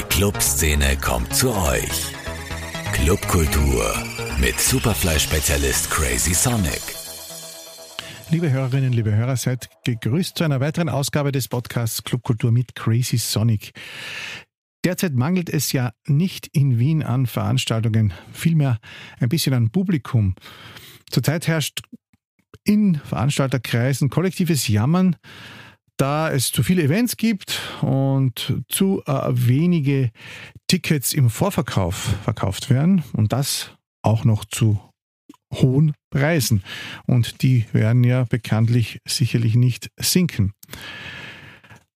Die Clubszene kommt zu euch. Clubkultur mit Superfly-Spezialist Crazy Sonic. Liebe Hörerinnen, liebe Hörer, seid gegrüßt zu einer weiteren Ausgabe des Podcasts Clubkultur mit Crazy Sonic. Derzeit mangelt es ja nicht in Wien an Veranstaltungen, vielmehr ein bisschen an Publikum. Zurzeit herrscht in Veranstalterkreisen kollektives Jammern, da es zu viele Events gibt und zu äh, wenige Tickets im Vorverkauf verkauft werden und das auch noch zu hohen Preisen. Und die werden ja bekanntlich sicherlich nicht sinken.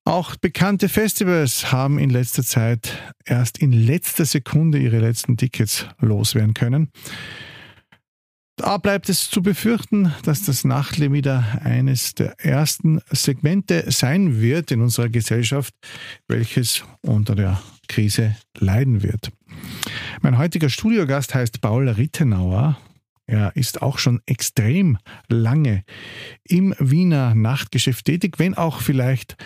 Auch bekannte Festivals haben in letzter Zeit erst in letzter Sekunde ihre letzten Tickets loswerden können. Da bleibt es zu befürchten, dass das Nachtleben wieder eines der ersten Segmente sein wird in unserer Gesellschaft, welches unter der Krise leiden wird. Mein heutiger Studiogast heißt Paul Rittenauer. Er ist auch schon extrem lange im Wiener Nachtgeschäft tätig, wenn auch vielleicht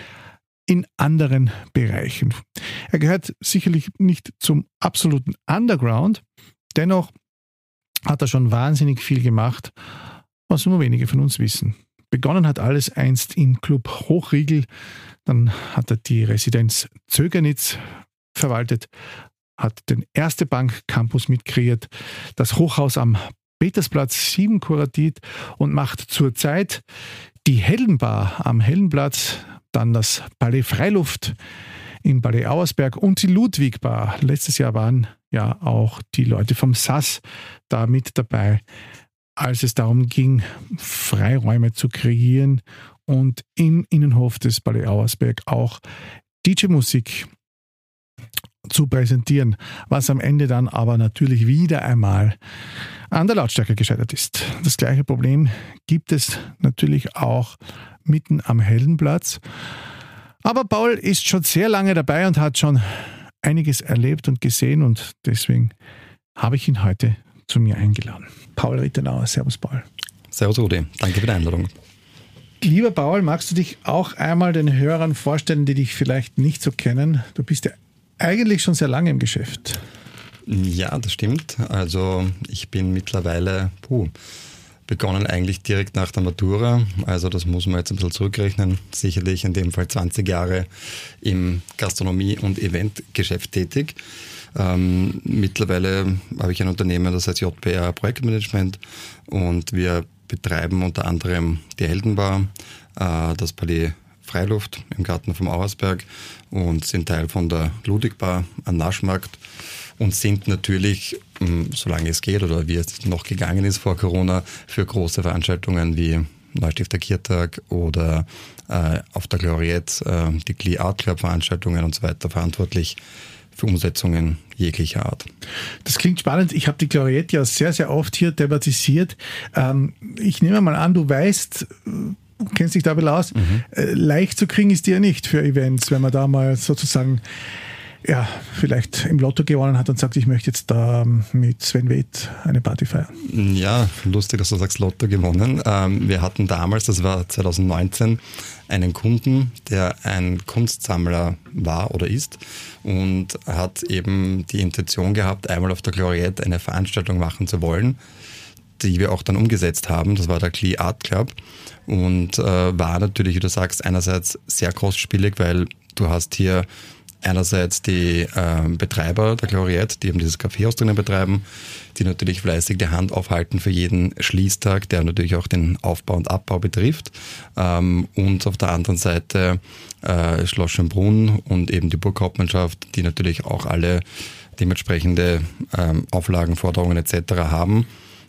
in anderen Bereichen. Er gehört sicherlich nicht zum absoluten Underground, dennoch hat er schon wahnsinnig viel gemacht, was nur wenige von uns wissen. Begonnen hat alles einst im Club Hochriegel, dann hat er die Residenz Zögernitz verwaltet, hat den Erste Bank Campus mitkreiert, das Hochhaus am Petersplatz 7 kuratiert und macht zurzeit die Heldenbar am Heldenplatz, dann das Palais Freiluft im Palais Auersberg und die Ludwigbar. Letztes Jahr waren ja auch die Leute vom SAS da mit dabei, als es darum ging, Freiräume zu kreieren und im Innenhof des Palais Auersberg auch DJ-Musik zu präsentieren, was am Ende dann aber natürlich wieder einmal an der Lautstärke gescheitert ist. Das gleiche Problem gibt es natürlich auch mitten am Heldenplatz. Aber Paul ist schon sehr lange dabei und hat schon einiges erlebt und gesehen und deswegen habe ich ihn heute zu mir eingeladen. Paul Rittenauer, Servus Paul. Servus Rudi, danke für die Einladung. Lieber Paul, magst du dich auch einmal den Hörern vorstellen, die dich vielleicht nicht so kennen? Du bist ja eigentlich schon sehr lange im Geschäft. Ja, das stimmt. Also ich bin mittlerweile, puh, begonnen eigentlich direkt nach der Matura. Also das muss man jetzt ein bisschen zurückrechnen. Sicherlich in dem Fall 20 Jahre im Gastronomie- und Eventgeschäft tätig. Ähm, mittlerweile habe ich ein Unternehmen, das heißt JPR Projektmanagement und wir betreiben unter anderem die Heldenbar, äh, das Palais Freiluft im Garten vom Auersberg und sind Teil von der Ludwigbar am Naschmarkt und sind natürlich, ähm, solange es geht oder wie es noch gegangen ist vor Corona, für große Veranstaltungen wie Neustifter Kirtag oder äh, auf der Gloriette äh, die Glee Art Club Veranstaltungen und so weiter verantwortlich für Umsetzungen jeglicher Art. Das klingt spannend. Ich habe die Gloriette ja sehr, sehr oft hier thematisiert. Ähm, ich nehme mal an, du weißt, du kennst dich da ein aus, mhm. Äh, leicht zu kriegen ist ja nicht für Events, wenn man da mal sozusagen ja, vielleicht im Lotto gewonnen hat und sagt, ich möchte jetzt da mit Sven Weth eine Party feiern. Ja, lustig, dass du sagst Lotto gewonnen. Ähm, wir hatten damals, das war 2019, einen Kunden, der ein Kunstsammler war oder ist und hat eben die Intention gehabt, einmal auf der Gloriette eine Veranstaltung machen zu wollen, die wir auch dann umgesetzt haben. Das war der Klee Art Club und äh, war natürlich, wie du sagst, einerseits sehr kostspielig, weil du hast hier einerseits die äh, Betreiber der Gloriette, die eben dieses Kaffeehaus drinnen betreiben, die natürlich fleißig die Hand aufhalten für jeden Schließtag, der natürlich auch den Aufbau und Abbau betrifft. Ähm, und auf der anderen Seite äh, Schloss Schönbrunn und eben die Burghauptmannschaft, die natürlich auch alle dementsprechende ähm, Auflagen, Forderungen etc. haben.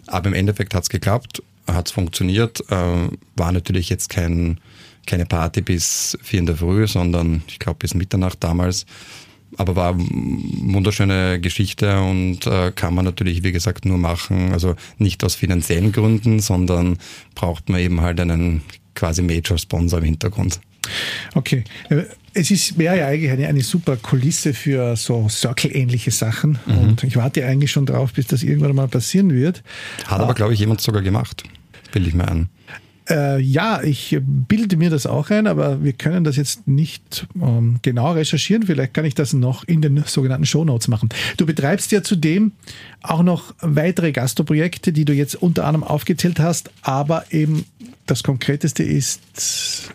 Aber im Endeffekt hat es geklappt, hat es funktioniert, äh, war natürlich jetzt kein keine Party bis vier in der Früh, sondern ich glaube bis Mitternacht damals. Aber war eine wunderschöne Geschichte und äh, kann man natürlich, wie gesagt, nur machen, also nicht aus finanziellen Gründen, sondern braucht man eben halt einen quasi Major-Sponsor im Hintergrund. Okay. Äh, es ist, wäre ja eigentlich eine, eine super Kulisse für so Circle-ähnliche Sachen. Mhm. Und ich warte eigentlich schon drauf, bis das irgendwann mal passieren wird. Hat aber, ah. glaube ich, jemand sogar gemacht. Will ich mir an. Äh, ja, ich bilde mir das auch ein, aber wir können das jetzt nicht ähm, genau recherchieren. Vielleicht kann ich das noch in den sogenannten Shownotes machen. Du betreibst ja zudem auch noch weitere Gastroprojekte, die du jetzt unter anderem aufgezählt hast, aber eben das Konkreteste ist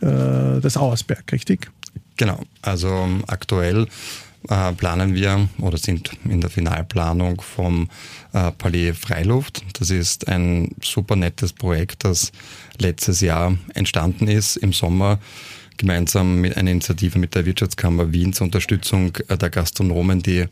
äh, das Auersberg, richtig? Genau, also ähm, aktuell äh, planen wir oder sind in der Finalplanung vom äh, Palais Freiluft. Das ist ein super nettes Projekt, das letztes Jahr entstanden ist im Sommer gemeinsam mit einer Initiative mit der Wirtschaftskammer Wien zur Unterstützung äh, der Gastronomen, die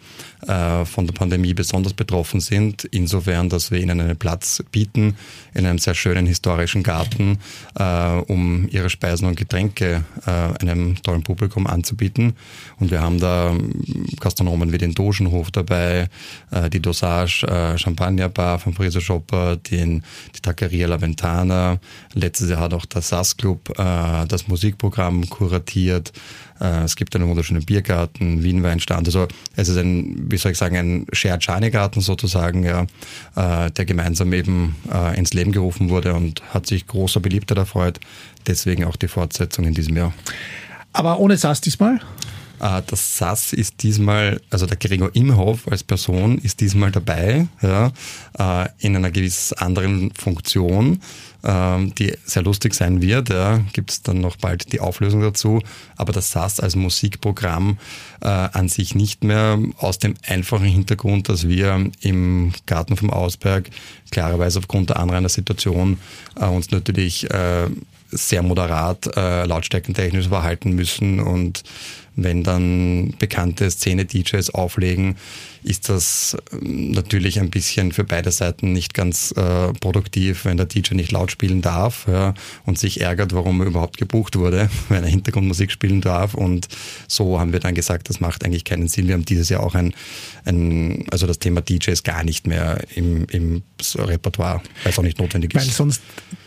äh, von der Pandemie besonders betroffen sind. Insofern, dass wir ihnen einen Platz bieten in einem sehr schönen historischen Garten, äh, um ihre Speisen und Getränke einem tollen Publikum anzubieten. Und wir haben da Gastronomen wie den Dogenhof dabei, die Dosage Champagnerbar von Friese Shopper, den, die Taqueria La Ventana. Letztes Jahr hat auch der SAS Club das Musikprogramm Programm kuratiert. Äh, es gibt einen wunderschönen Biergarten, Wienweinstand. Also es ist ein, wie soll ich sagen, ein Shared Garten sozusagen, ja, äh, der gemeinsam eben äh, ins Leben gerufen wurde und hat sich großer Beliebtheit erfreut. Deswegen auch die Fortsetzung in diesem Jahr. Aber ohne SAS diesmal? Das SAS ist diesmal, also der Gregor Imhoff als Person ist diesmal dabei, ja, in einer gewiss anderen Funktion. Ähm, die sehr lustig sein wird. Ja. Gibt es dann noch bald die Auflösung dazu. Aber das SAS als Musikprogramm äh, an sich nicht mehr aus dem einfachen Hintergrund, dass wir im Garten vom Ausberg klarerweise aufgrund der Anrainersituation äh, uns natürlich äh, sehr moderat äh, lautstärkentechnisch verhalten müssen und wenn dann bekannte Szene-DJs auflegen, ist das ähm, natürlich ein bisschen für beide Seiten nicht ganz äh, produktiv, wenn der DJ nicht laut spielen darf ja, und sich ärgert, warum er überhaupt gebucht wurde, wenn er Hintergrundmusik spielen darf. Und so haben wir dann gesagt, das macht eigentlich keinen Sinn. Wir haben dieses Jahr auch ein, ein also das Thema DJs gar nicht mehr im, im Repertoire, weil es auch nicht notwendig ist. Weil sonst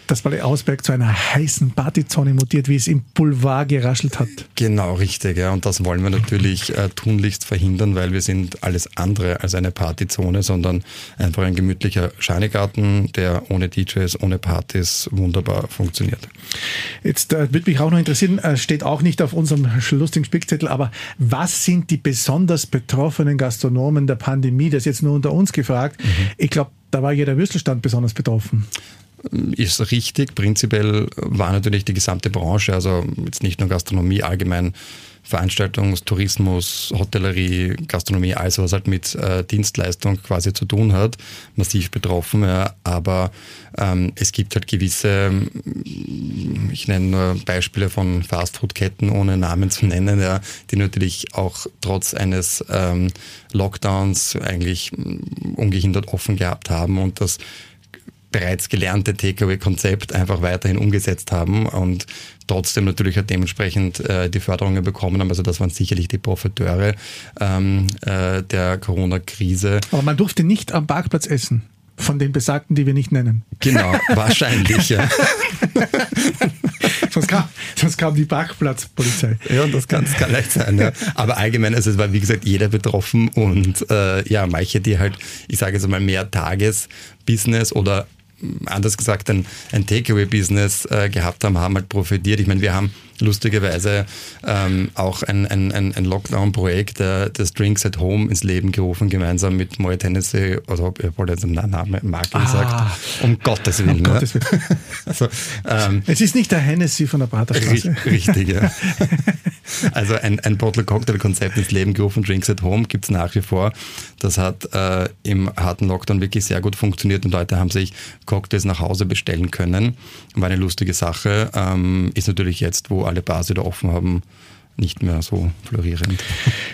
das Ballet Ausberg zu einer heißen Partyzone mutiert, wie es im Boulevard geraschelt hat. Genau, richtig. Ja. Und das wollen wir natürlich äh, tunlichst verhindern, weil wir sind alles andere als eine Partyzone, sondern einfach ein gemütlicher Scheinegarten, der ohne DJs, ohne Partys wunderbar funktioniert. Jetzt äh, würde mich auch noch interessieren, äh, steht auch nicht auf unserem lustigen Spickzettel, aber was sind die besonders betroffenen Gastronomen der Pandemie? Das ist jetzt nur unter uns gefragt. Mhm. Ich glaube, da war jeder Würstelstand besonders betroffen ist richtig. Prinzipiell war natürlich die gesamte Branche, also jetzt nicht nur Gastronomie, allgemein Veranstaltungs-, Tourismus, Hotellerie, Gastronomie, alles was halt mit äh, Dienstleistung quasi zu tun hat, massiv betroffen. Ja. Aber ähm, es gibt halt gewisse, ich nenne nur Beispiele von Fastfood-Ketten, ohne Namen zu nennen, ja, die natürlich auch trotz eines ähm, Lockdowns eigentlich ungehindert offen gehabt haben und das bereits gelernte Takeaway-Konzept einfach weiterhin umgesetzt haben und trotzdem natürlich auch dementsprechend äh, die Förderungen bekommen haben. Also das waren sicherlich die Profiteure ähm, äh, der Corona-Krise. Aber man durfte nicht am Parkplatz essen. Von den Besagten, die wir nicht nennen. Genau, wahrscheinlich, ja. sonst, kam, sonst kam die Parkplatzpolizei. Ja, und das kann, das kann leicht sein. Ja. Aber allgemein, also es war wie gesagt jeder betroffen und äh, ja, manche, die halt, ich sage jetzt mal, mehr Tagesbusiness oder anders gesagt ein, ein Takeaway-Business äh, gehabt haben, haben halt profitiert. Ich meine, wir haben lustigerweise ähm, auch ein, ein, ein Lockdown-Projekt äh, des Drinks at Home ins Leben gerufen, gemeinsam mit Moet Hennessy, also ich wollte jetzt einen Namen Marke ah, gesagt, um Gottes Willen. Um ne? Gottes Willen. also, ähm, es ist nicht der Hennessy von der Praterstraße. Richtig, ja. Also ein, ein Bottle-Cocktail-Konzept ins Leben gerufen, Drinks at Home gibt es nach wie vor. Das hat äh, im harten Lockdown wirklich sehr gut funktioniert und Leute haben sich Cocktails nach Hause bestellen können. War eine lustige Sache. Ähm, ist natürlich jetzt, wo alle Bars wieder offen haben, nicht mehr so florierend.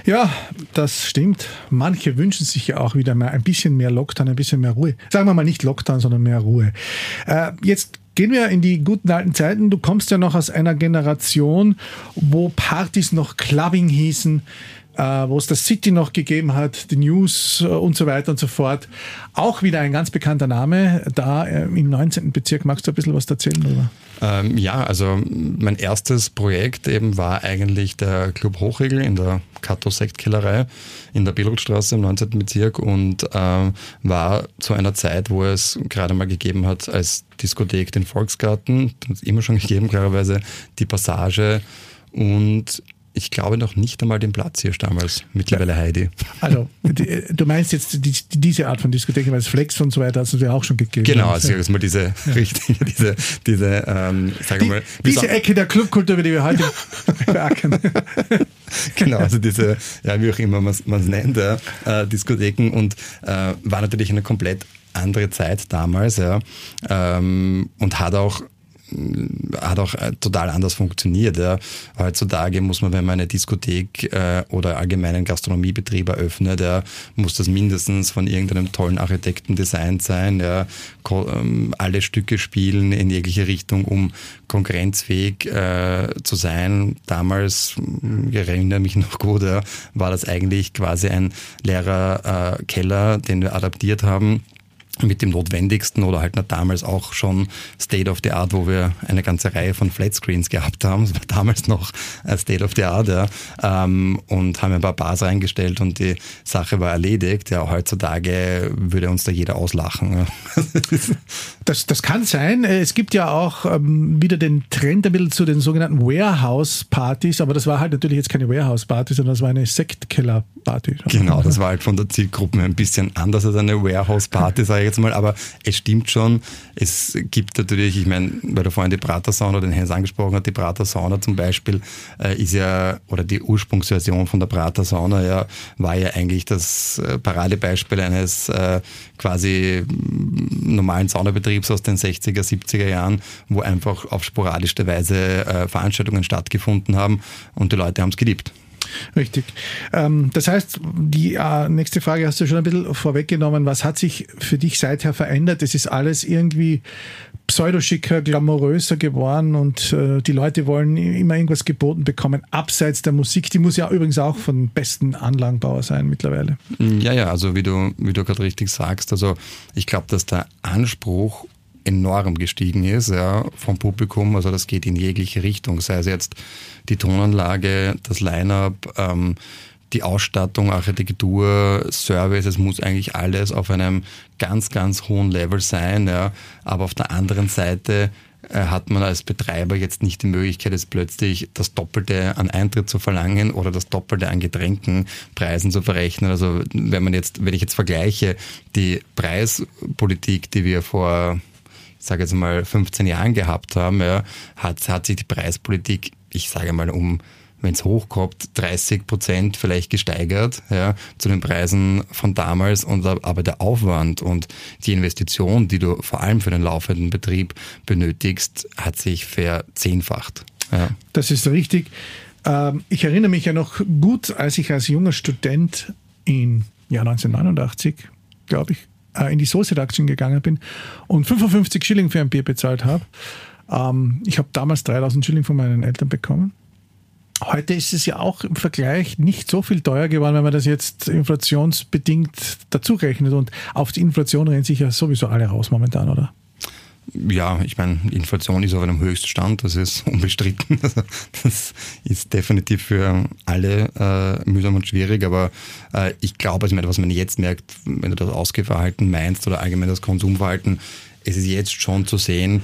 Ja, das stimmt. Manche wünschen sich ja auch wieder mal ein bisschen mehr Lockdown, ein bisschen mehr Ruhe. Sagen wir mal nicht Lockdown, sondern mehr Ruhe. Äh, jetzt gehen wir in die guten alten Zeiten. Du kommst ja noch aus einer Generation, wo Partys noch Clubbing hießen. Äh, wo es das City noch gegeben hat, die News äh, und so weiter und so fort. Auch wieder ein ganz bekannter Name da äh, im 19. Bezirk. Magst du ein bisschen was erzählen darüber? Ähm, ja, also mein erstes Projekt eben war eigentlich der Club Hochregel in der Kato-Sektkellerei in der Billrothstraße im 19. Bezirk und ähm, war zu einer Zeit, wo es gerade mal gegeben hat als Diskothek den Volksgarten, immer schon gegeben, klarerweise die Passage und ich glaube noch nicht einmal den Platz hier damals, mittlerweile Heidi. Also, die, du meinst jetzt die, diese Art von Diskothek, weil es Flex und so weiter hat es ja auch schon gegeben. Genau, also jetzt mal diese ja. richtige, diese, diese, ähm, sagen wir mal. Diese Ecke der Clubkultur, die wir heute beackern. genau, also diese, ja, wie auch immer man es nennt, ja, äh, Diskotheken und äh, war natürlich eine komplett andere Zeit damals, ja, ähm, und hat auch hat auch äh, total anders funktioniert. Ja. Heutzutage muss man, wenn man eine Diskothek äh, oder allgemeinen Gastronomiebetrieb eröffnet, ja, muss das mindestens von irgendeinem tollen Architekten designt sein. Ja. Ähm, alle Stücke spielen in jegliche Richtung, um konkurrenzfähig äh, zu sein. Damals, ich erinnere mich noch gut, ja, war das eigentlich quasi ein leerer äh, Keller, den wir adaptiert haben mit dem Notwendigsten oder halt damals auch schon State of the Art, wo wir eine ganze Reihe von Flatscreens gehabt haben. Das war damals noch State of the Art, ja. Ähm, und haben ein paar Bars reingestellt und die Sache war erledigt. Ja, heutzutage würde uns da jeder auslachen. Das, das kann sein. Es gibt ja auch ähm, wieder den Trend ein bisschen zu den sogenannten Warehouse-Partys, aber das war halt natürlich jetzt keine Warehouse-Party, sondern das war eine Sektkeller-Party. Genau, das war halt von der Zielgruppe ein bisschen anders als eine Warehouse-Party, sage ich jetzt mal, aber es stimmt schon, es gibt natürlich, ich meine, weil du vorhin die Prater-Sauna, den Hens angesprochen hat, die Prater-Sauna zum Beispiel äh, ist ja, oder die Ursprungsversion von der Prater-Sauna ja, war ja eigentlich das äh, Paradebeispiel eines äh, quasi normalen Saunabetriebs aus den 60er, 70er Jahren, wo einfach auf sporadischste Weise äh, Veranstaltungen stattgefunden haben und die Leute haben es geliebt. Richtig. Ähm, das heißt, die äh, nächste Frage hast du schon ein bisschen vorweggenommen. Was hat sich für dich seither verändert? Es ist alles irgendwie pseudoschicker, glamouröser geworden und äh, die Leute wollen immer irgendwas geboten bekommen, abseits der Musik. Die muss ja übrigens auch von besten Anlagenbauer sein mittlerweile. Ja, ja, also wie du, wie du gerade richtig sagst, also ich glaube, dass der Anspruch enorm gestiegen ist ja, vom Publikum. Also das geht in jegliche Richtung, sei es jetzt die Tonanlage, das Line-up, ähm, die Ausstattung, Architektur, Service, es muss eigentlich alles auf einem ganz, ganz hohen Level sein. Ja. Aber auf der anderen Seite äh, hat man als Betreiber jetzt nicht die Möglichkeit, jetzt plötzlich das Doppelte an Eintritt zu verlangen oder das Doppelte an Getränkenpreisen zu verrechnen. Also wenn man jetzt, wenn ich jetzt vergleiche, die Preispolitik, die wir vor sage jetzt mal 15 Jahren gehabt haben, ja, hat, hat sich die Preispolitik, ich sage mal um wenn es hochkommt, 30 Prozent vielleicht gesteigert ja, zu den Preisen von damals. Und, aber der Aufwand und die Investition, die du vor allem für den laufenden Betrieb benötigst, hat sich verzehnfacht. Ja. Das ist richtig. Ähm, ich erinnere mich ja noch gut, als ich als junger Student im Jahr 1989, glaube ich, in die Soße Reduction gegangen bin und 55 Schilling für ein Bier bezahlt habe. Ähm, ich habe damals 3000 Schilling von meinen Eltern bekommen. Heute ist es ja auch im Vergleich nicht so viel teuer geworden, wenn man das jetzt inflationsbedingt dazu rechnet. Und auf die Inflation rennen sich ja sowieso alle raus momentan, oder? Ja, ich meine, Inflation ist auf einem Höchststand, das ist unbestritten. Das ist definitiv für alle äh, mühsam und schwierig, aber äh, ich glaube, also, was man jetzt merkt, wenn du das Ausgehverhalten meinst oder allgemein das Konsumverhalten, es ist jetzt schon zu sehen,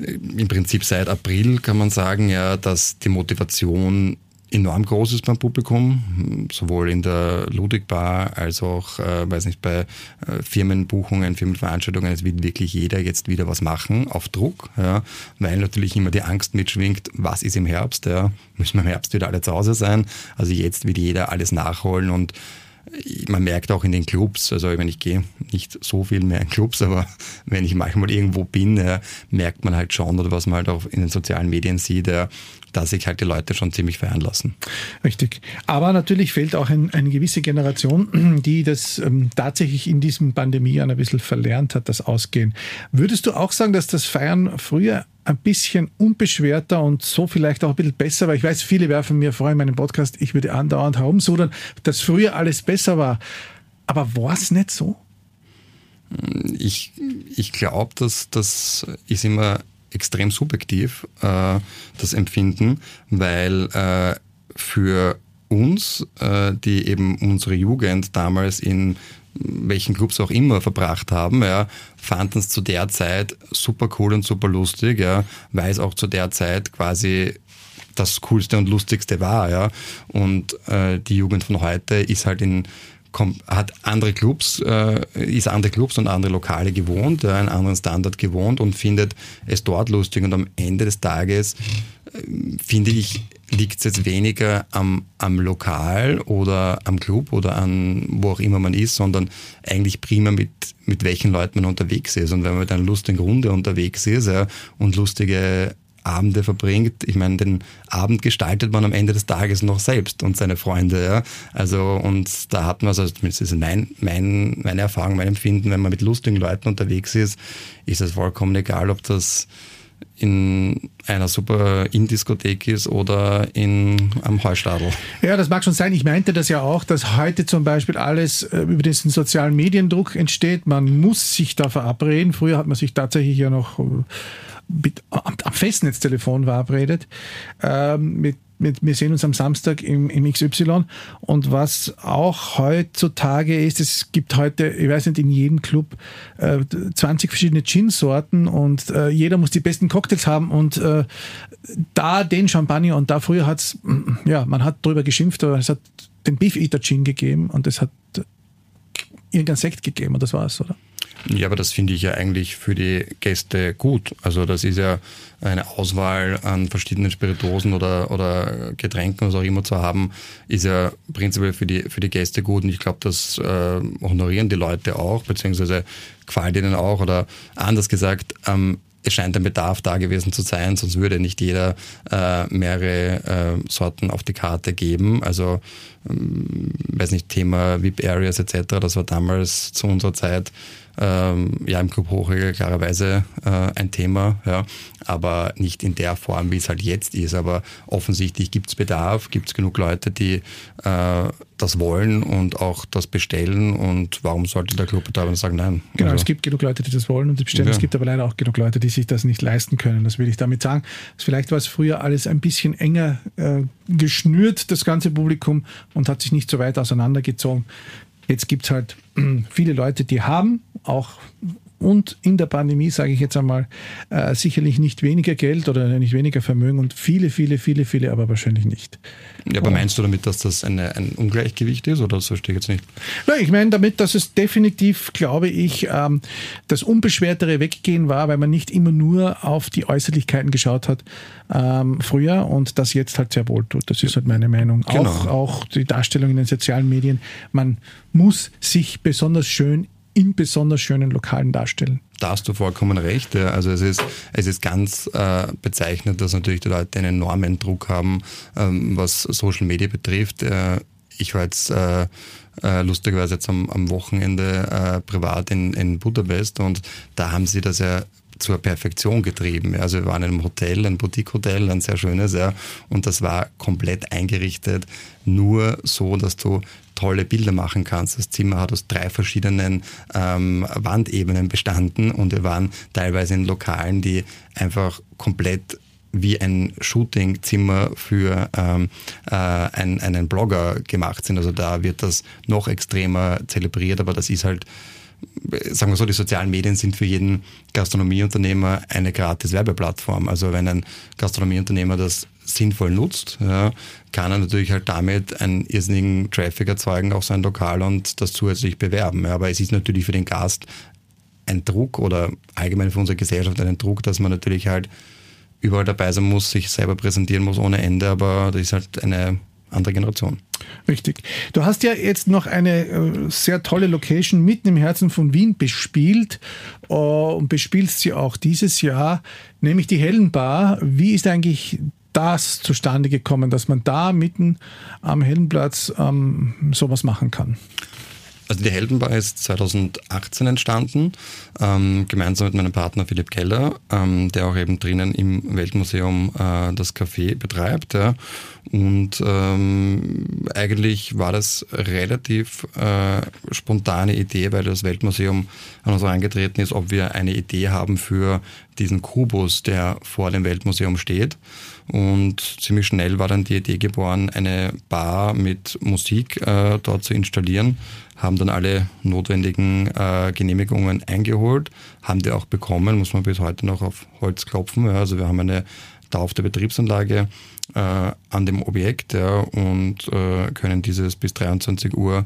äh, im Prinzip seit April kann man sagen, ja, dass die Motivation enorm groß ist beim Publikum, sowohl in der Ludwig-Bar als auch, äh, weiß nicht, bei äh, Firmenbuchungen, Firmenveranstaltungen. Es will wirklich jeder jetzt wieder was machen, auf Druck, ja, weil natürlich immer die Angst mitschwingt, was ist im Herbst, ja, müssen wir im Herbst wieder alle zu Hause sein. Also jetzt will jeder alles nachholen und man merkt auch in den Clubs, also meine, ich gehe nicht so viel mehr in Clubs, aber wenn ich manchmal irgendwo bin, ja, merkt man halt schon, oder was man halt auch in den sozialen Medien sieht, ja, dass sich halt die Leute schon ziemlich feiern lassen. Richtig. Aber natürlich fehlt auch ein, eine gewisse Generation, die das ähm, tatsächlich in diesem Pandemie ein bisschen verlernt hat, das Ausgehen. Würdest du auch sagen, dass das Feiern früher ein bisschen unbeschwerter und so vielleicht auch ein bisschen besser, weil ich weiß, viele werfen mir vor in meinem Podcast, ich würde andauernd herumsudern, dass früher alles besser war. Aber war es nicht so? Ich, ich glaube, dass das ist immer extrem subjektiv, äh, das Empfinden, weil äh, für uns, äh, die eben unsere Jugend damals in welchen Clubs auch immer verbracht haben, ja, fanden es zu der Zeit super cool und super lustig, ja, weil es auch zu der Zeit quasi das Coolste und Lustigste war, ja. Und äh, die Jugend von heute ist halt in hat andere Clubs, äh, ist andere Clubs und andere Lokale gewohnt, äh, einen anderen Standard gewohnt und findet es dort lustig. Und am Ende des Tages, äh, finde ich, liegt es jetzt weniger am, am Lokal oder am Club oder an wo auch immer man ist, sondern eigentlich prima mit, mit welchen Leuten man unterwegs ist. Und wenn man mit einer lustigen Runde unterwegs ist ja, und lustige Abende verbringt. Ich meine, den Abend gestaltet man am Ende des Tages noch selbst und seine Freunde. Ja? Also, und da hat man, also zumindest ist mein, mein, meine Erfahrung, mein Empfinden, wenn man mit lustigen Leuten unterwegs ist, ist es vollkommen egal, ob das in einer super In-Diskothek ist oder in am Heustadel. Ja, das mag schon sein. Ich meinte das ja auch, dass heute zum Beispiel alles äh, über diesen sozialen Mediendruck entsteht. Man muss sich da verabreden. Früher hat man sich tatsächlich ja noch äh, mit, am, am Festnetztelefon verabredet. Ähm, mit, wir sehen uns am Samstag im, im XY. Und was auch heutzutage ist, es gibt heute, ich weiß nicht, in jedem Club äh, 20 verschiedene Gin-Sorten und äh, jeder muss die besten Cocktails haben und äh, da den Champagner und da früher hat es, ja, man hat drüber geschimpft, aber es hat den Beef Eater Gin gegeben und es hat irgendein Sekt gegeben und das war es, oder? Ja, aber das finde ich ja eigentlich für die Gäste gut. Also das ist ja eine Auswahl an verschiedenen Spirituosen oder, oder Getränken, was auch immer zu haben, ist ja prinzipiell für die, für die Gäste gut. Und ich glaube, das äh, honorieren die Leute auch, beziehungsweise gefällt ihnen auch. Oder anders gesagt, ähm, es scheint ein Bedarf da gewesen zu sein, sonst würde nicht jeder äh, mehrere äh, Sorten auf die Karte geben. Also, ähm, weiß nicht, Thema VIP Areas etc., das war damals zu unserer Zeit ähm, ja im Club Hochregel klarerweise äh, ein Thema, ja, aber nicht in der Form, wie es halt jetzt ist. Aber offensichtlich gibt es Bedarf, gibt es genug Leute, die äh, das wollen und auch das bestellen und warum sollte der Clubbetreiber sagen nein? Genau, also, es gibt genug Leute, die das wollen und die bestellen. Ja. Es gibt aber leider auch genug Leute, die sich das nicht leisten können. Das will ich damit sagen. Vielleicht war es früher alles ein bisschen enger äh, geschnürt, das ganze Publikum, und hat sich nicht so weit auseinandergezogen. Jetzt gibt es halt viele Leute, die haben auch und in der Pandemie, sage ich jetzt einmal, äh, sicherlich nicht weniger Geld oder nicht weniger Vermögen und viele, viele, viele, viele, aber wahrscheinlich nicht. Ja, aber meinst du damit, dass das eine, ein Ungleichgewicht ist oder so stehe ich jetzt nicht? Nein, ich meine damit, dass es definitiv, glaube ich, ähm, das unbeschwertere Weggehen war, weil man nicht immer nur auf die Äußerlichkeiten geschaut hat ähm, früher und das jetzt halt sehr wohl tut. Das ist halt meine Meinung. Genau. Auch, auch die Darstellung in den sozialen Medien. Man muss sich besonders schön in besonders schönen Lokalen darstellen. Da hast du vollkommen recht. Also es ist, es ist ganz äh, bezeichnend, dass natürlich die Leute einen enormen Druck haben, ähm, was Social Media betrifft. Äh, ich war jetzt äh, äh, lustigerweise jetzt am, am Wochenende äh, privat in, in Budapest und da haben sie das ja zur Perfektion getrieben. Also wir waren in einem Hotel, ein Boutique-Hotel, ein sehr schönes, ja, und das war komplett eingerichtet, nur so, dass du tolle Bilder machen kannst. Das Zimmer hat aus drei verschiedenen ähm, Wandebenen bestanden und wir waren teilweise in Lokalen, die einfach komplett wie ein Shootingzimmer für ähm, äh, ein, einen Blogger gemacht sind. Also da wird das noch extremer zelebriert, aber das ist halt sagen wir so, die sozialen Medien sind für jeden Gastronomieunternehmer eine gratis Werbeplattform. Also wenn ein Gastronomieunternehmer das sinnvoll nutzt, ja, kann er natürlich halt damit einen irrsinnigen Traffic erzeugen auf sein Lokal und das zusätzlich bewerben. Ja, aber es ist natürlich für den Gast ein Druck oder allgemein für unsere Gesellschaft ein Druck, dass man natürlich halt überall dabei sein muss, sich selber präsentieren muss ohne Ende, aber das ist halt eine andere Generation. Richtig. Du hast ja jetzt noch eine äh, sehr tolle Location mitten im Herzen von Wien bespielt äh, und bespielst sie auch dieses Jahr, nämlich die Hellenbar. Wie ist eigentlich das zustande gekommen, dass man da mitten am Hellenplatz ähm, sowas machen kann? Also die Heldenbar ist 2018 entstanden, ähm, gemeinsam mit meinem Partner Philipp Keller, ähm, der auch eben drinnen im Weltmuseum äh, das Café betreibt. Ja. Und ähm, eigentlich war das relativ äh, spontane Idee, weil das Weltmuseum an uns herangetreten ist, ob wir eine Idee haben für diesen Kubus, der vor dem Weltmuseum steht. Und ziemlich schnell war dann die Idee geboren, eine Bar mit Musik äh, dort zu installieren haben dann alle notwendigen äh, Genehmigungen eingeholt, haben die auch bekommen, muss man bis heute noch auf Holz klopfen. Ja, also wir haben eine dauerhafte Betriebsanlage äh, an dem Objekt ja, und äh, können dieses bis 23 Uhr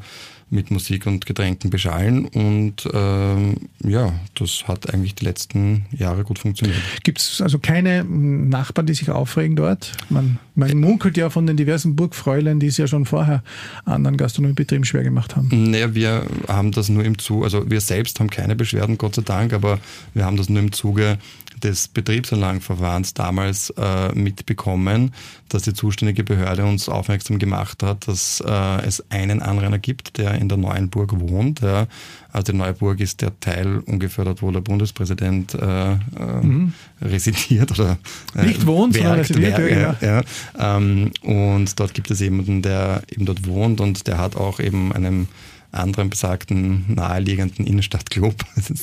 mit Musik und Getränken beschallen. Und ähm, ja, das hat eigentlich die letzten Jahre gut funktioniert. Gibt es also keine Nachbarn, die sich aufregen dort? Man, man munkelt ja von den diversen Burgfräulein, die es ja schon vorher anderen Gastronomiebetrieben schwer gemacht haben. Naja, wir haben das nur im Zuge, also wir selbst haben keine Beschwerden, Gott sei Dank, aber wir haben das nur im Zuge des Betriebsanlagenverfahrens damals äh, mitbekommen, dass die zuständige Behörde uns aufmerksam gemacht hat, dass äh, es einen Anrainer gibt, der in der neuen Burg wohnt. Ja. Also die neue Burg ist der Teil ungefähr dort, wo der Bundespräsident äh, äh mhm. residiert oder äh, nicht wohnt, sondern residiert. Ja, ja. Ähm, und dort gibt es jemanden, der eben dort wohnt und der hat auch eben einen anderen besagten naheliegenden Innenstadtclub.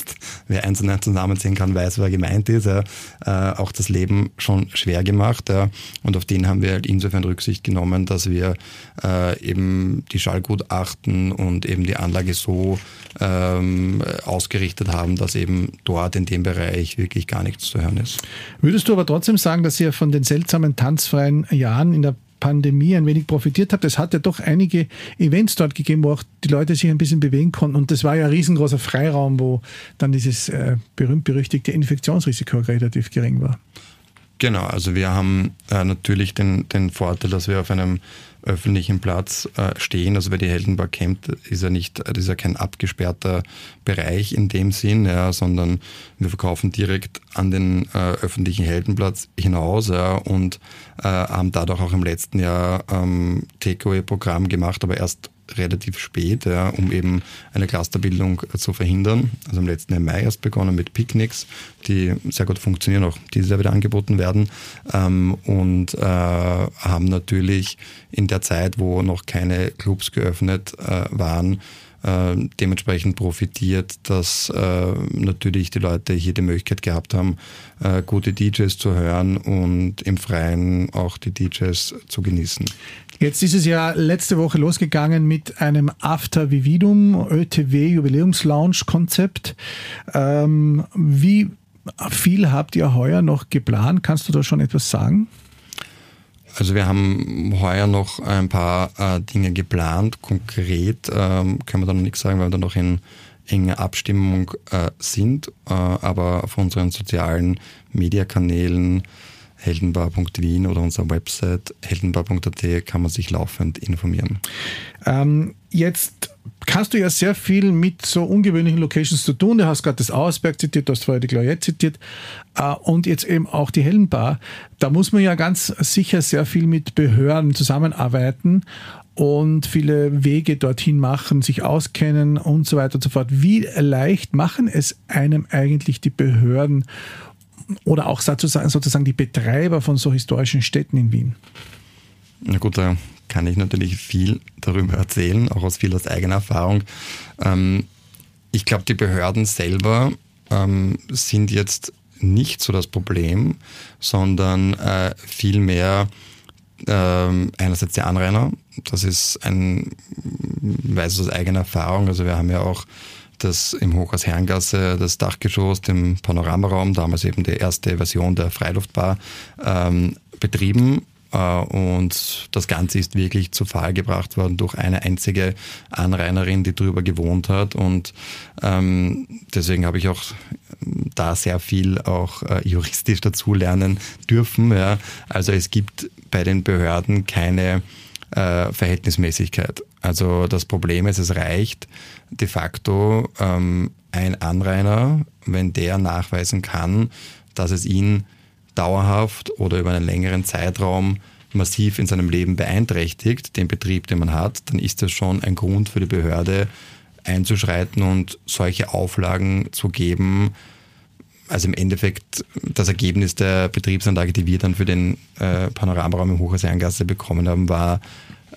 wer eins und eins zusammenzählen kann, weiß, wer gemeint ist. Äh, auch das Leben schon schwer gemacht. Ja, und auf den haben wir halt insofern Rücksicht genommen, dass wir äh, eben die Schallgutachten und eben die Anlage so ähm, ausgerichtet haben, dass eben dort in dem Bereich wirklich gar nichts zu hören ist. Würdest du aber trotzdem sagen, dass ihr von den seltsamen tanzfreien Jahren in der Pandemie ein wenig profitiert habt. Es hat ja doch einige Events dort gegeben, wo auch die Leute sich ein bisschen bewegen konnten. Und das war ja ein riesengroßer Freiraum, wo dann dieses äh, berühmt-berüchtigte Infektionsrisiko relativ gering war. Genau, also wir haben äh, natürlich den, den Vorteil, dass wir auf einem öffentlichen Platz äh, stehen. Also wer die Heldenbar kennt, ist ja nicht, das ist ja kein abgesperrter Bereich in dem Sinn, ja, sondern wir verkaufen direkt an den äh, öffentlichen Heldenplatz hinaus ja, und äh, haben dadurch auch im letzten Jahr ähm, Takeaway-Programm gemacht, aber erst relativ spät, ja, um eben eine Clusterbildung zu verhindern. Also im letzten Mai erst begonnen mit Picknicks, die sehr gut funktionieren, auch dieses Jahr wieder angeboten werden. Ähm, und äh, haben natürlich in der Zeit, wo noch keine Clubs geöffnet äh, waren, äh, dementsprechend profitiert, dass äh, natürlich die Leute hier die Möglichkeit gehabt haben, äh, gute DJs zu hören und im Freien auch die DJs zu genießen. Jetzt ist es ja letzte Woche losgegangen mit einem After Vividum ÖTW Jubiläumslaunch Konzept. Ähm, wie viel habt ihr heuer noch geplant? Kannst du da schon etwas sagen? Also wir haben heuer noch ein paar äh, Dinge geplant. Konkret ähm, können wir da noch nichts sagen, weil wir da noch in enger Abstimmung äh, sind. Äh, aber auf unseren sozialen Mediakanälen heldenbar.wien oder unserer Website heldenbar.at kann man sich laufend informieren. Ähm, jetzt kannst du ja sehr viel mit so ungewöhnlichen Locations zu tun. Du hast gerade das Auersberg zitiert, du hast vorher die Gloriette zitiert äh, und jetzt eben auch die Heldenbar. Da muss man ja ganz sicher sehr viel mit Behörden zusammenarbeiten und viele Wege dorthin machen, sich auskennen und so weiter und so fort. Wie leicht machen es einem eigentlich die Behörden oder auch sozusagen, sozusagen die Betreiber von so historischen Städten in Wien? Na gut, da kann ich natürlich viel darüber erzählen, auch aus viel aus eigener Erfahrung. Ähm, ich glaube, die Behörden selber ähm, sind jetzt nicht so das Problem, sondern äh, vielmehr ähm, einerseits die Anrainer. Das ist ein, weiß aus eigener Erfahrung. Also wir haben ja auch das im Hochhaus Herrengasse, das Dachgeschoss, dem Panoramaraum, damals eben die erste Version der Freiluftbar, ähm, betrieben. Äh, und das Ganze ist wirklich zu Fall gebracht worden durch eine einzige Anrainerin, die drüber gewohnt hat. Und ähm, deswegen habe ich auch da sehr viel auch äh, juristisch dazulernen dürfen. Ja. Also es gibt bei den Behörden keine äh, Verhältnismäßigkeit. Also das Problem ist, es reicht de facto ähm, ein Anrainer, wenn der nachweisen kann, dass es ihn dauerhaft oder über einen längeren Zeitraum massiv in seinem Leben beeinträchtigt, den Betrieb, den man hat, dann ist das schon ein Grund für die Behörde, einzuschreiten und solche Auflagen zu geben. Also im Endeffekt das Ergebnis der Betriebsanlage, die wir dann für den äh, Panoramaraum im Hochhauseingasse bekommen haben, war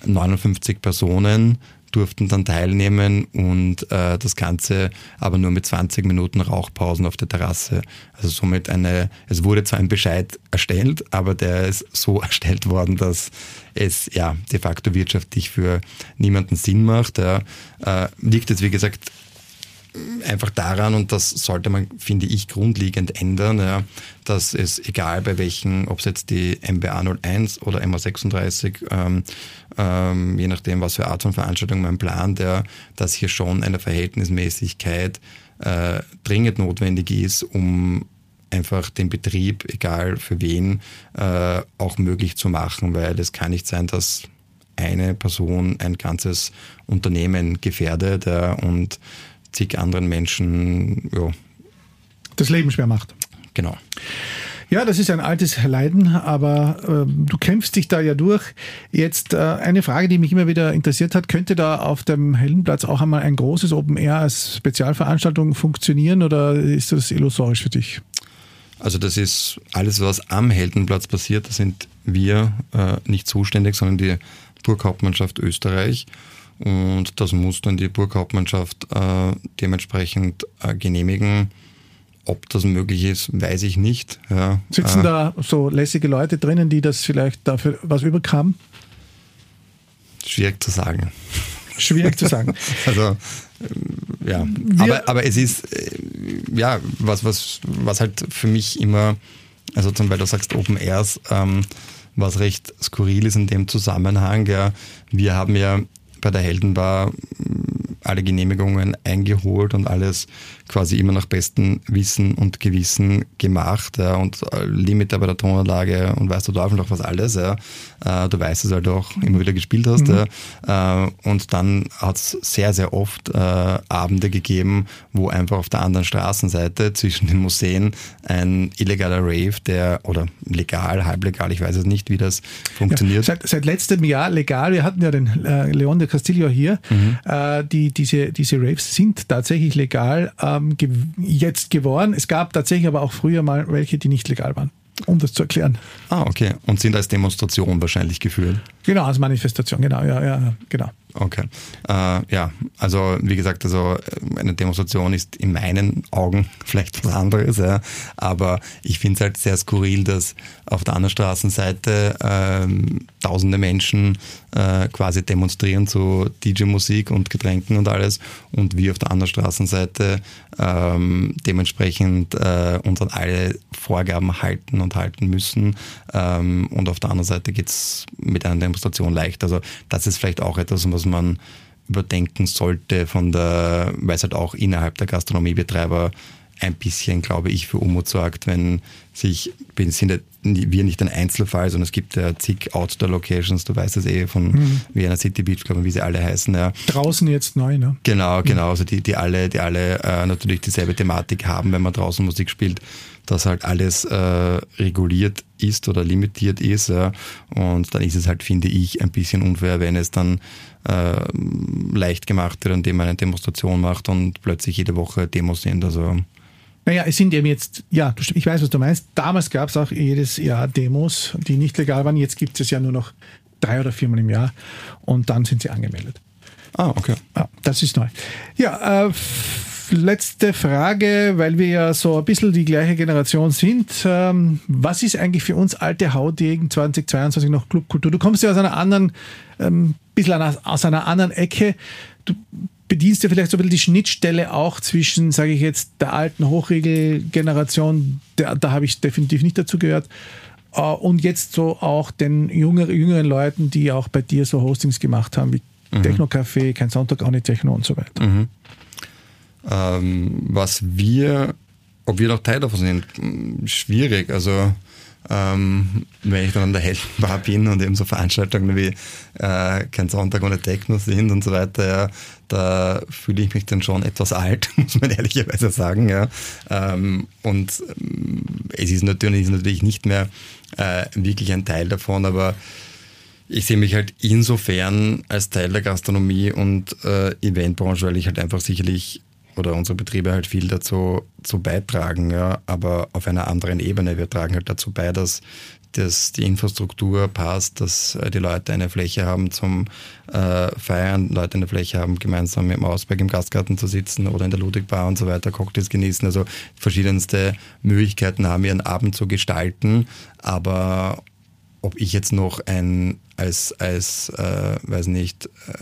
59 Personen durften dann teilnehmen und äh, das Ganze aber nur mit 20 Minuten Rauchpausen auf der Terrasse. Also somit eine, es wurde zwar ein Bescheid erstellt, aber der ist so erstellt worden, dass es ja de facto wirtschaftlich für niemanden Sinn macht. Ja. Äh, liegt jetzt, wie gesagt, einfach daran, und das sollte man, finde ich, grundlegend ändern, ja, dass es egal bei welchen, ob es jetzt die MBA 01 oder MA 36, ähm, ähm, je nachdem, was für Art von Veranstaltung man plant, ja, dass hier schon eine Verhältnismäßigkeit äh, dringend notwendig ist, um einfach den Betrieb, egal für wen, äh, auch möglich zu machen, weil es kann nicht sein, dass eine Person ein ganzes Unternehmen gefährdet ja, und zig anderen Menschen ja. das Leben schwer macht. Genau. Ja, das ist ein altes Leiden, aber äh, du kämpfst dich da ja durch. Jetzt äh, eine Frage, die mich immer wieder interessiert hat, könnte da auf dem Heldenplatz auch einmal ein großes Open Air als Spezialveranstaltung funktionieren oder ist das illusorisch für dich? Also das ist alles, was am Heldenplatz passiert, da sind wir äh, nicht zuständig, sondern die Burghauptmannschaft Österreich. Und das muss dann die Burghauptmannschaft äh, dementsprechend äh, genehmigen. Ob das möglich ist, weiß ich nicht. Ja, Sitzen äh, da so lässige Leute drinnen, die das vielleicht dafür was überkamen? Schwierig zu sagen. Schwierig zu sagen. also ja, aber, aber es ist äh, ja was, was, was halt für mich immer, also zum Beispiel du sagst Open Airs, ähm, was recht skurril ist in dem Zusammenhang. Ja, wir haben ja bei der Heldenbar alle Genehmigungen eingeholt und alles quasi immer nach bestem Wissen und Gewissen gemacht ja, und äh, Limiter bei der Tonanlage und weißt du Teufel noch was alles. Ja. Äh, du weißt es, du auch immer wieder gespielt hast. Mhm. Ja. Äh, und dann hat es sehr, sehr oft äh, Abende gegeben, wo einfach auf der anderen Straßenseite zwischen den Museen ein illegaler Rave, der oder legal, halblegal, ich weiß es nicht, wie das funktioniert. Ja, seit, seit, letztem Jahr legal, wir hatten ja den Leon de Castillo hier, mhm. Die, diese, diese Raves sind tatsächlich legal. Ähm, ähm, ge jetzt geworden. Es gab tatsächlich aber auch früher mal welche, die nicht legal waren, um das zu erklären. Ah, okay. Und sind als Demonstration wahrscheinlich geführt? Genau, als Manifestation, genau, ja, ja, genau. Okay. Äh, ja, also wie gesagt, also eine Demonstration ist in meinen Augen vielleicht was anderes, ja. aber ich finde es halt sehr skurril, dass auf der anderen Straßenseite ähm, tausende Menschen äh, quasi demonstrieren zu DJ-Musik und Getränken und alles und wir auf der anderen Straßenseite ähm, dementsprechend äh, uns an alle Vorgaben halten und halten müssen ähm, und auf der anderen Seite geht es mit einer Demonstration leicht. Also das ist vielleicht auch etwas, was man überdenken sollte von der, weil es halt auch innerhalb der Gastronomiebetreiber ein bisschen, glaube ich, für Unmut sorgt, wenn sich, sind wir nicht ein Einzelfall, sondern es gibt ja zig Outdoor-Locations, du weißt es eh von mhm. Vienna City Beach Club, wie sie alle heißen. Ja. Draußen jetzt neu, ne? Genau, genau, also die, die alle, die alle äh, natürlich dieselbe Thematik haben, wenn man draußen Musik spielt, dass halt alles äh, reguliert ist oder limitiert ist. Ja. Und dann ist es halt, finde ich, ein bisschen unfair, wenn es dann äh, leicht gemacht wird, indem man eine Demonstration macht und plötzlich jede Woche Demos sind. Also naja, es sind eben jetzt, ja, ich weiß, was du meinst. Damals gab es auch jedes Jahr Demos, die nicht legal waren. Jetzt gibt es ja nur noch drei oder viermal im Jahr und dann sind sie angemeldet. Ah, okay. Ja, das ist neu. Ja, äh, letzte Frage, weil wir ja so ein bisschen die gleiche Generation sind. Ähm, was ist eigentlich für uns alte Haudegen 2022 noch Clubkultur? Du kommst ja aus einer anderen, ähm, bisschen aus einer anderen Ecke. Du bedienst ja vielleicht so ein bisschen die Schnittstelle auch zwischen, sage ich jetzt, der alten Hochregelgeneration, da, da habe ich definitiv nicht dazu gehört, äh, und jetzt so auch den jüngeren, jüngeren Leuten, die auch bei dir so Hostings gemacht haben, wie mhm. Techno-Café, kein Sonntag, auch nicht Techno und so weiter. Mhm. Ähm, was wir, ob wir noch Teil davon sind, schwierig. Also ähm, wenn ich dann an der Heldenbar bin und eben so Veranstaltungen wie äh, kein Sonntag ohne Techno sind und so weiter, ja, da fühle ich mich dann schon etwas alt, muss man ehrlicherweise sagen. Ja. Ähm, und ähm, es ist natürlich, ist natürlich nicht mehr äh, wirklich ein Teil davon, aber ich sehe mich halt insofern als Teil der Gastronomie und äh, Eventbranche, weil ich halt einfach sicherlich oder unsere Betriebe halt viel dazu zu beitragen, ja, aber auf einer anderen Ebene. Wir tragen halt dazu bei, dass, dass die Infrastruktur passt, dass äh, die Leute eine Fläche haben zum äh, Feiern, Leute eine Fläche haben, gemeinsam im Ausberg im Gastgarten zu sitzen oder in der Ludwigbar und so weiter, Cocktails genießen. Also verschiedenste Möglichkeiten haben, ihren Abend zu gestalten, aber ob ich jetzt noch ein als, als äh, weiß nicht, äh,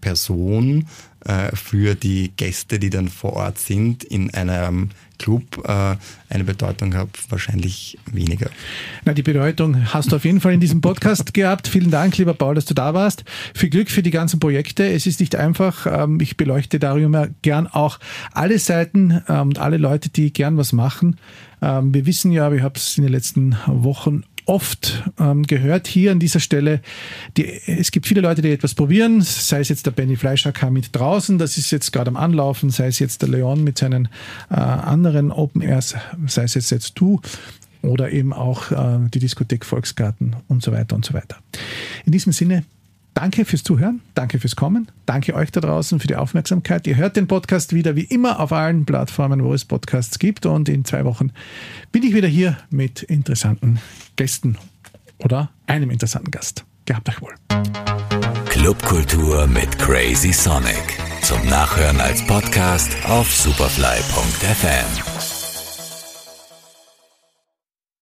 Person äh, für die Gäste, die dann vor Ort sind, in einem Club äh, eine Bedeutung habe, wahrscheinlich weniger. Na, die Bedeutung hast du auf jeden Fall in diesem Podcast gehabt. Vielen Dank, lieber Paul, dass du da warst. Viel Glück für die ganzen Projekte. Es ist nicht einfach. Ähm, ich beleuchte darüber gern auch alle Seiten ähm, und alle Leute, die gern was machen. Ähm, wir wissen ja, ich habe es in den letzten Wochen oft ähm, gehört hier an dieser Stelle. Die, es gibt viele Leute, die etwas probieren, sei es jetzt der Benny Fleischer mit draußen, das ist jetzt gerade am Anlaufen, sei es jetzt der Leon mit seinen äh, anderen Open Airs, sei es jetzt, jetzt du oder eben auch äh, die Diskothek Volksgarten und so weiter und so weiter. In diesem Sinne, Danke fürs Zuhören, danke fürs Kommen, danke euch da draußen für die Aufmerksamkeit. Ihr hört den Podcast wieder wie immer auf allen Plattformen, wo es Podcasts gibt und in zwei Wochen bin ich wieder hier mit interessanten Gästen oder einem interessanten Gast. Gehabt euch wohl. Clubkultur mit Crazy Sonic. Zum Nachhören als Podcast auf superfly.fm.